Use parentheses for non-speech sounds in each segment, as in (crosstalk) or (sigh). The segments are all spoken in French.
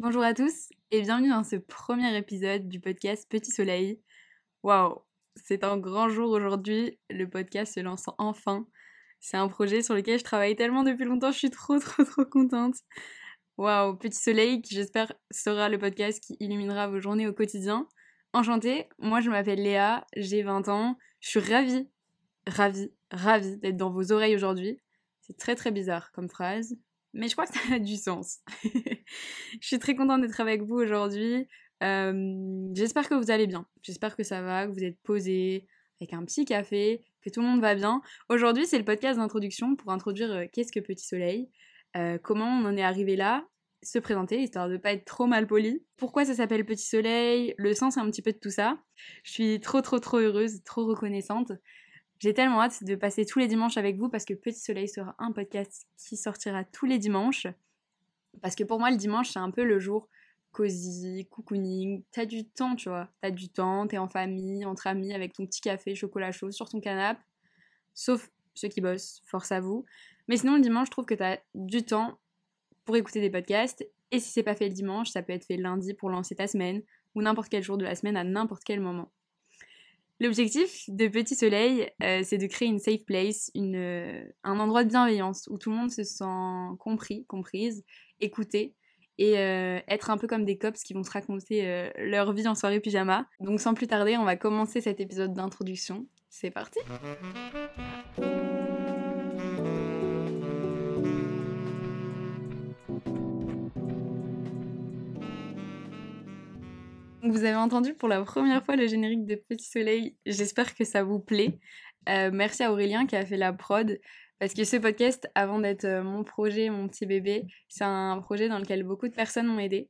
Bonjour à tous et bienvenue dans ce premier épisode du podcast Petit Soleil. Waouh, c'est un grand jour aujourd'hui, le podcast se lance enfin. C'est un projet sur lequel je travaille tellement depuis longtemps, je suis trop trop trop contente. Waouh, Petit Soleil qui j'espère sera le podcast qui illuminera vos journées au quotidien. Enchantée, moi je m'appelle Léa, j'ai 20 ans, je suis ravie, ravie, ravie d'être dans vos oreilles aujourd'hui. C'est très très bizarre comme phrase, mais je crois que ça a (laughs) du sens. (laughs) je suis très contente d'être avec vous aujourd'hui. Euh, j'espère que vous allez bien. J'espère que ça va, que vous êtes posé avec un petit café, que tout le monde va bien. Aujourd'hui, c'est le podcast d'introduction pour introduire euh, qu'est-ce que Petit Soleil, euh, comment on en est arrivé là, se présenter, histoire de pas être trop mal poli. Pourquoi ça s'appelle Petit Soleil, le sens un petit peu de tout ça. Je suis trop trop trop heureuse, trop reconnaissante. J'ai tellement hâte de passer tous les dimanches avec vous parce que Petit Soleil sera un podcast qui sortira tous les dimanches. Parce que pour moi, le dimanche, c'est un peu le jour cosy, cocooning. T'as du temps, tu vois. T'as du temps, t'es en famille, entre amis, avec ton petit café, chocolat chaud sur ton canapé. Sauf ceux qui bossent, force à vous. Mais sinon, le dimanche, je trouve que t'as du temps pour écouter des podcasts. Et si c'est pas fait le dimanche, ça peut être fait lundi pour lancer ta semaine ou n'importe quel jour de la semaine à n'importe quel moment. L'objectif de Petit Soleil, euh, c'est de créer une safe place, euh, un endroit de bienveillance où tout le monde se sent compris, comprise, écouté et euh, être un peu comme des cops qui vont se raconter leur vie en soirée pyjama. Donc sans plus tarder, on va commencer cet épisode d'introduction. C'est parti Vous avez entendu pour la première fois le générique de Petit Soleil. J'espère que ça vous plaît. Euh, merci à Aurélien qui a fait la prod. Parce que ce podcast, avant d'être euh, mon projet, mon petit bébé, c'est un projet dans lequel beaucoup de personnes m'ont aidé.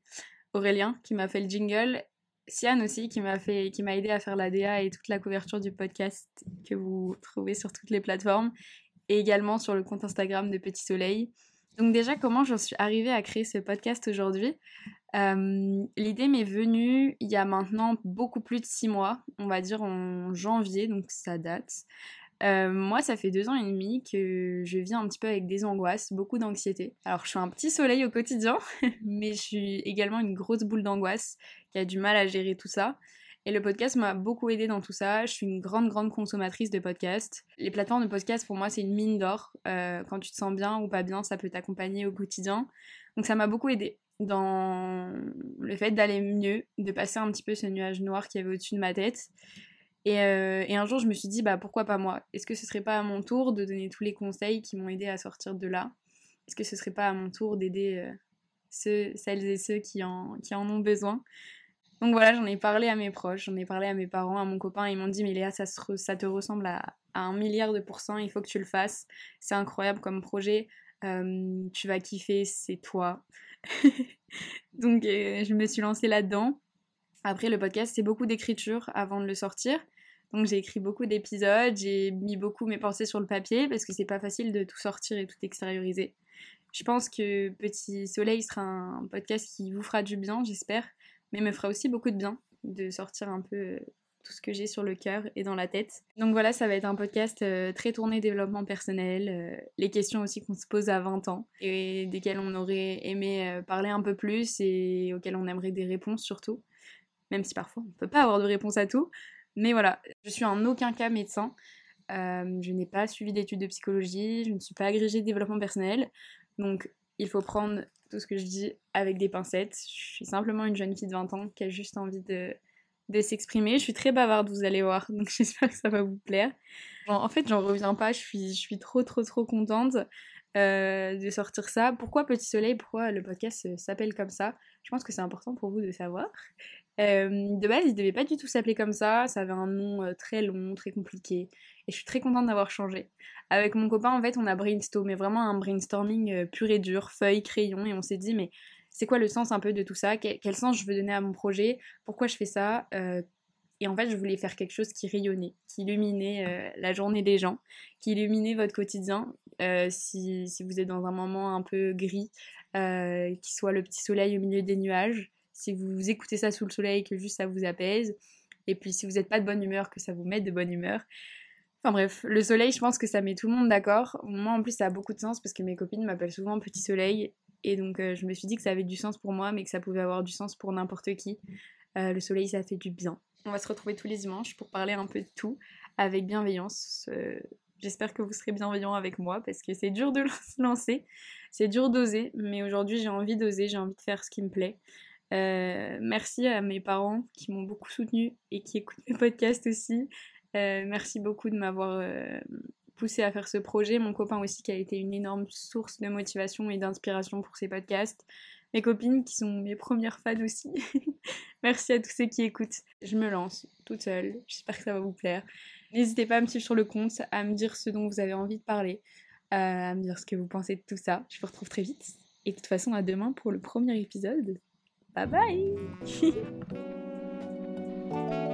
Aurélien qui m'a fait le jingle, Sian aussi qui m'a fait, qui m'a aidé à faire la DA et toute la couverture du podcast que vous trouvez sur toutes les plateformes et également sur le compte Instagram de Petit Soleil. Donc déjà, comment j'en suis arrivée à créer ce podcast aujourd'hui? Euh, L'idée m'est venue il y a maintenant beaucoup plus de six mois, on va dire en janvier, donc ça date. Euh, moi, ça fait deux ans et demi que je vis un petit peu avec des angoisses, beaucoup d'anxiété. Alors, je suis un petit soleil au quotidien, (laughs) mais je suis également une grosse boule d'angoisse qui a du mal à gérer tout ça. Et le podcast m'a beaucoup aidé dans tout ça. Je suis une grande, grande consommatrice de podcasts. Les plateformes de podcasts, pour moi, c'est une mine d'or. Euh, quand tu te sens bien ou pas bien, ça peut t'accompagner au quotidien. Donc ça m'a beaucoup aidé dans le fait d'aller mieux, de passer un petit peu ce nuage noir qui avait au-dessus de ma tête. Et, euh, et, un jour, je me suis dit, bah pourquoi pas moi? Est-ce que ce serait pas à mon tour de donner tous les conseils qui m'ont aidé à sortir de là? Est-ce que ce serait pas à mon tour d'aider euh, ceux, celles et ceux qui en, qui en ont besoin? Donc voilà, j'en ai parlé à mes proches, j'en ai parlé à mes parents, à mon copain, ils m'ont dit mais Léa, ça, te ressemble à, un milliard de pourcents, il faut que tu le fasses, c'est incroyable comme projet, euh, tu vas kiffer, c'est toi. (laughs) Donc euh, je me suis lancée là-dedans. Après le podcast, c'est beaucoup d'écriture avant de le sortir. Donc j'ai écrit beaucoup d'épisodes, j'ai mis beaucoup mes pensées sur le papier parce que c'est pas facile de tout sortir et tout extérioriser. Je pense que Petit Soleil sera un podcast qui vous fera du bien, j'espère mais me fera aussi beaucoup de bien de sortir un peu euh, tout ce que j'ai sur le cœur et dans la tête. Donc voilà, ça va être un podcast euh, très tourné développement personnel, euh, les questions aussi qu'on se pose à 20 ans et desquelles on aurait aimé parler un peu plus et auxquelles on aimerait des réponses surtout, même si parfois on ne peut pas avoir de réponse à tout. Mais voilà, je suis en aucun cas médecin. je n'ai pas suivi d'études de psychologie, je ne suis pas agrégée de développement personnel. Donc il faut prendre tout ce que je dis avec des pincettes. Je suis simplement une jeune fille de 20 ans qui a juste envie de, de s'exprimer. Je suis très bavarde, vous allez voir, donc (laughs) j'espère que ça va vous plaire. en fait, j'en reviens pas, je suis, je suis trop trop trop contente euh, de sortir ça. Pourquoi Petit Soleil? Pourquoi le podcast s'appelle comme ça? Je pense que c'est important pour vous de savoir. Euh, de base, il devait pas du tout s'appeler comme ça, ça avait un nom euh, très long, très compliqué, et je suis très contente d'avoir changé. Avec mon copain, en fait, on a brainstormé, vraiment un brainstorming euh, pur et dur, feuille, crayon, et on s'est dit, mais c'est quoi le sens un peu de tout ça? Quel, sens je veux donner à mon projet? Pourquoi je fais ça? Et en fait, je voulais faire quelque chose qui rayonnait, qui illuminait la journée des gens, qui illuminait votre quotidien. Si, si, vous êtes dans un moment un peu gris, qui soit le petit soleil au milieu des nuages, si vous écoutez ça sous le soleil, que juste ça vous apaise. Et puis si vous n'êtes pas de bonne humeur, que ça vous mette de bonne humeur. Enfin bref, le soleil, je pense que ça met tout le monde d'accord. Moi en plus, ça a beaucoup de sens parce que mes copines m'appellent souvent petit soleil. Et donc je me suis dit que ça avait du sens pour moi, mais que ça pouvait avoir du sens pour n'importe qui. le soleil, ça fait du bien. On va se retrouver tous les dimanches pour parler un peu de tout avec bienveillance. J'espère que vous serez bienveillants avec moi parce que c'est dur de (laughs) se lancer, c'est dur d'oser, mais aujourd'hui j'ai envie d'oser, j'ai envie de faire ce qui me plaît. Euh, merci à mes parents qui m'ont beaucoup soutenue et qui écoutent mes podcasts aussi. Euh, merci beaucoup de m'avoir euh, poussé à faire ce projet. Mon copain aussi qui a été une énorme source de motivation et d'inspiration pour ces podcasts. Mes copines qui sont mes premières fans aussi. (laughs) merci à tous ceux qui écoutent. Je me lance toute seule. J'espère que ça va vous plaire. N'hésitez pas à me suivre sur le compte, à me dire ce dont vous avez envie de parler, à me dire ce que vous pensez de tout ça. Je vous retrouve très vite. Et de toute façon, à demain pour le premier épisode. Bye bye (laughs)